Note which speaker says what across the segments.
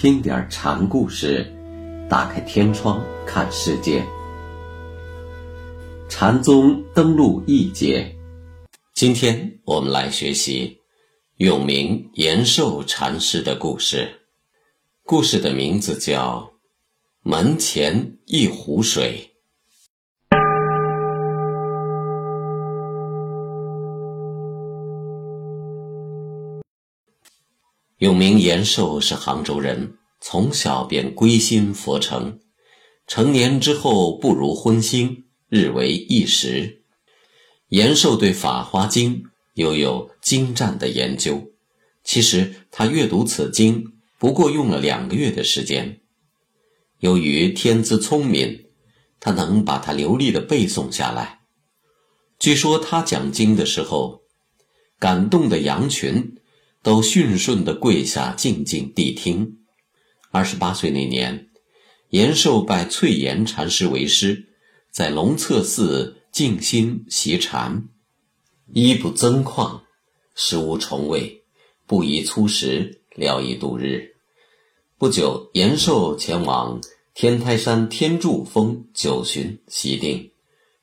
Speaker 1: 听点禅故事，打开天窗看世界。禅宗登陆一节，今天我们来学习永明延寿禅师的故事。故事的名字叫《门前一壶水》。永明延寿是杭州人，从小便归心佛城，成年之后不如荤腥，日为一时。延寿对《法华经》又有精湛的研究，其实他阅读此经不过用了两个月的时间。由于天资聪明，他能把它流利的背诵下来。据说他讲经的时候，感动的羊群。都驯顺地跪下，静静谛听。二十八岁那年，延寿拜翠岩禅师为师，在龙策寺静心习禅，衣不增旷，食无重味，不宜粗食，聊以度日。不久，延寿前往天台山天柱峰九旬习定，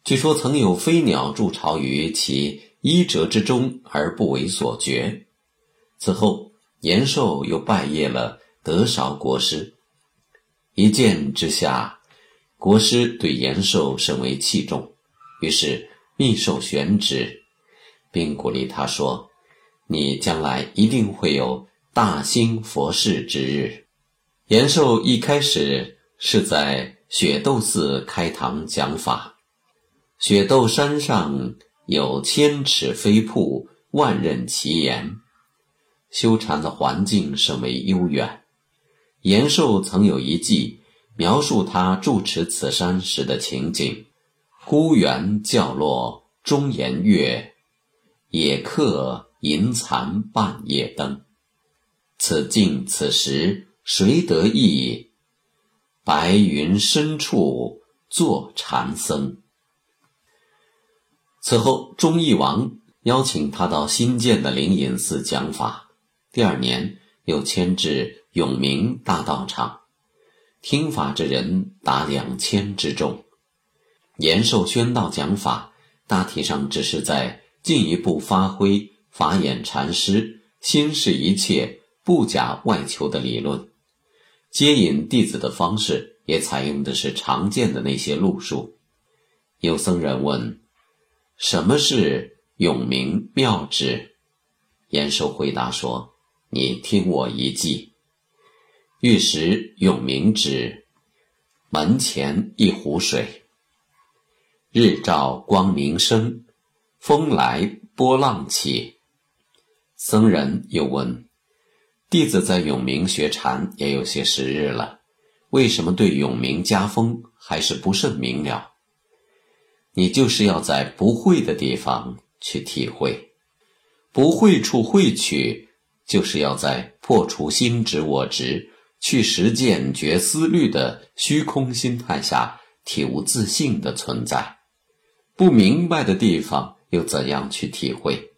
Speaker 1: 据说曾有飞鸟筑巢于其衣褶之中而不为所觉。此后，延寿又拜谒了德韶国师。一见之下，国师对延寿甚为器重，于是密授玄旨，并鼓励他说：“你将来一定会有大兴佛事之日。”延寿一开始是在雪窦寺开堂讲法。雪窦山上有千尺飞瀑，万仞奇岩。修禅的环境甚为悠远。延寿曾有一记描述他住持此山时的情景：孤园角落中檐月，野客吟残半夜灯。此境此时谁得意？白云深处坐禅僧。此后，忠义王邀请他到新建的灵隐寺讲法。第二年，又迁至永明大道场，听法之人达两千之众。延寿宣道讲法，大体上只是在进一步发挥法眼禅师心视一切不假外求的理论，接引弟子的方式也采用的是常见的那些路数。有僧人问：“什么是永明妙旨？”延寿回答说。你听我一记：玉石永明指门前一壶水，日照光明生，风来波浪起。僧人又问：弟子在永明学禅也有些时日了，为什么对永明家风还是不甚明了？你就是要在不会的地方去体会，不会处会取。就是要在破除心执我执、去实践觉思虑的虚空心态下，体悟自信的存在。不明白的地方，又怎样去体会？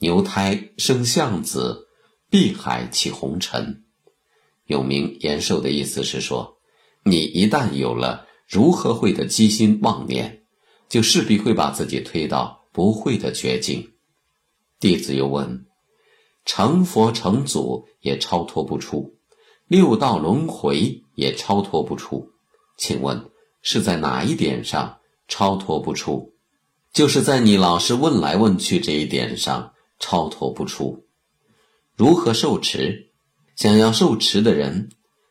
Speaker 1: 牛胎生象子，碧海起红尘。有名延寿的意思是说，你一旦有了如何会的机心妄念，就势必会把自己推到不会的绝境。弟子又问。成佛成祖也超脱不出，六道轮回也超脱不出，请问是在哪一点上超脱不出？就是在你老是问来问去这一点上超脱不出。如何受持？想要受持的人，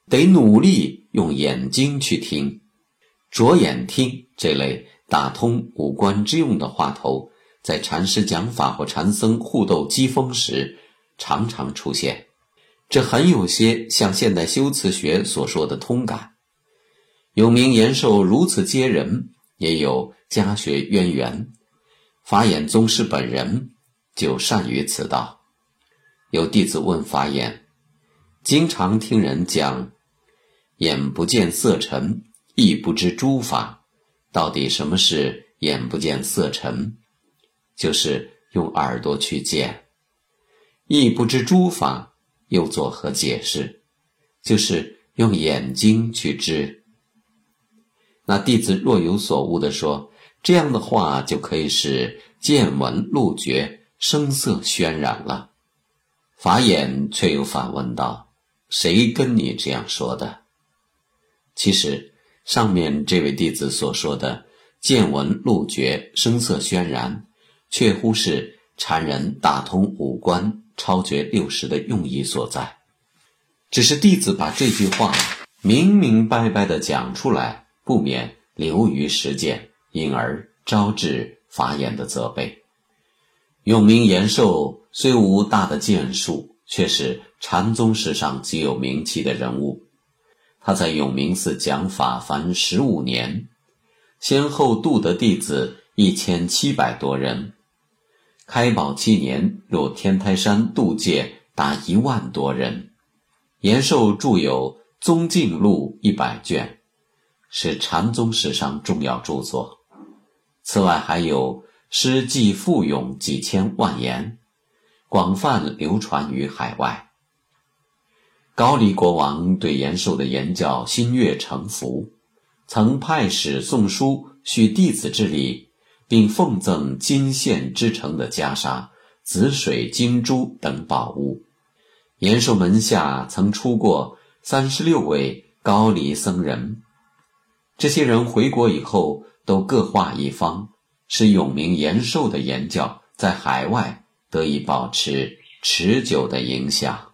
Speaker 1: 得努力用眼睛去听，着眼听这类打通五官之用的话头，在禅师讲法或禅僧互斗机锋时。常常出现，这很有些像现代修辞学所说的通感。有名延寿如此接人，也有家学渊源。法眼宗师本人就善于此道。有弟子问法眼：“经常听人讲，眼不见色尘，亦不知诸法，到底什么是眼不见色尘？就是用耳朵去见。”亦不知诸法，又作何解释？就是用眼睛去知。那弟子若有所悟的说，这样的话就可以使见闻录觉声色渲染了。法眼却又反问道：“谁跟你这样说的？”其实上面这位弟子所说的见闻录觉声色渲染，确乎是禅人打通五官、超绝六识的用意所在。只是弟子把这句话明明白白的讲出来，不免流于实践，因而招致法眼的责备。永明延寿虽无大的建树，却是禅宗史上极有名气的人物。他在永明寺讲法凡十五年，先后度得弟子一千七百多人。开宝七年，入天台山度戒达一万多人。延寿著有《宗镜录》一百卷，是禅宗史上重要著作。此外，还有诗记赋咏几千万言，广泛流传于海外。高丽国王对延寿的言教心悦诚服，曾派使送书续弟子之礼，并奉赠金线织成的袈裟、紫水金珠等宝物。延寿门下曾出过三十六位高丽僧人，这些人回国以后都各化一方，使永明延寿的言教在海外得以保持持久的影响。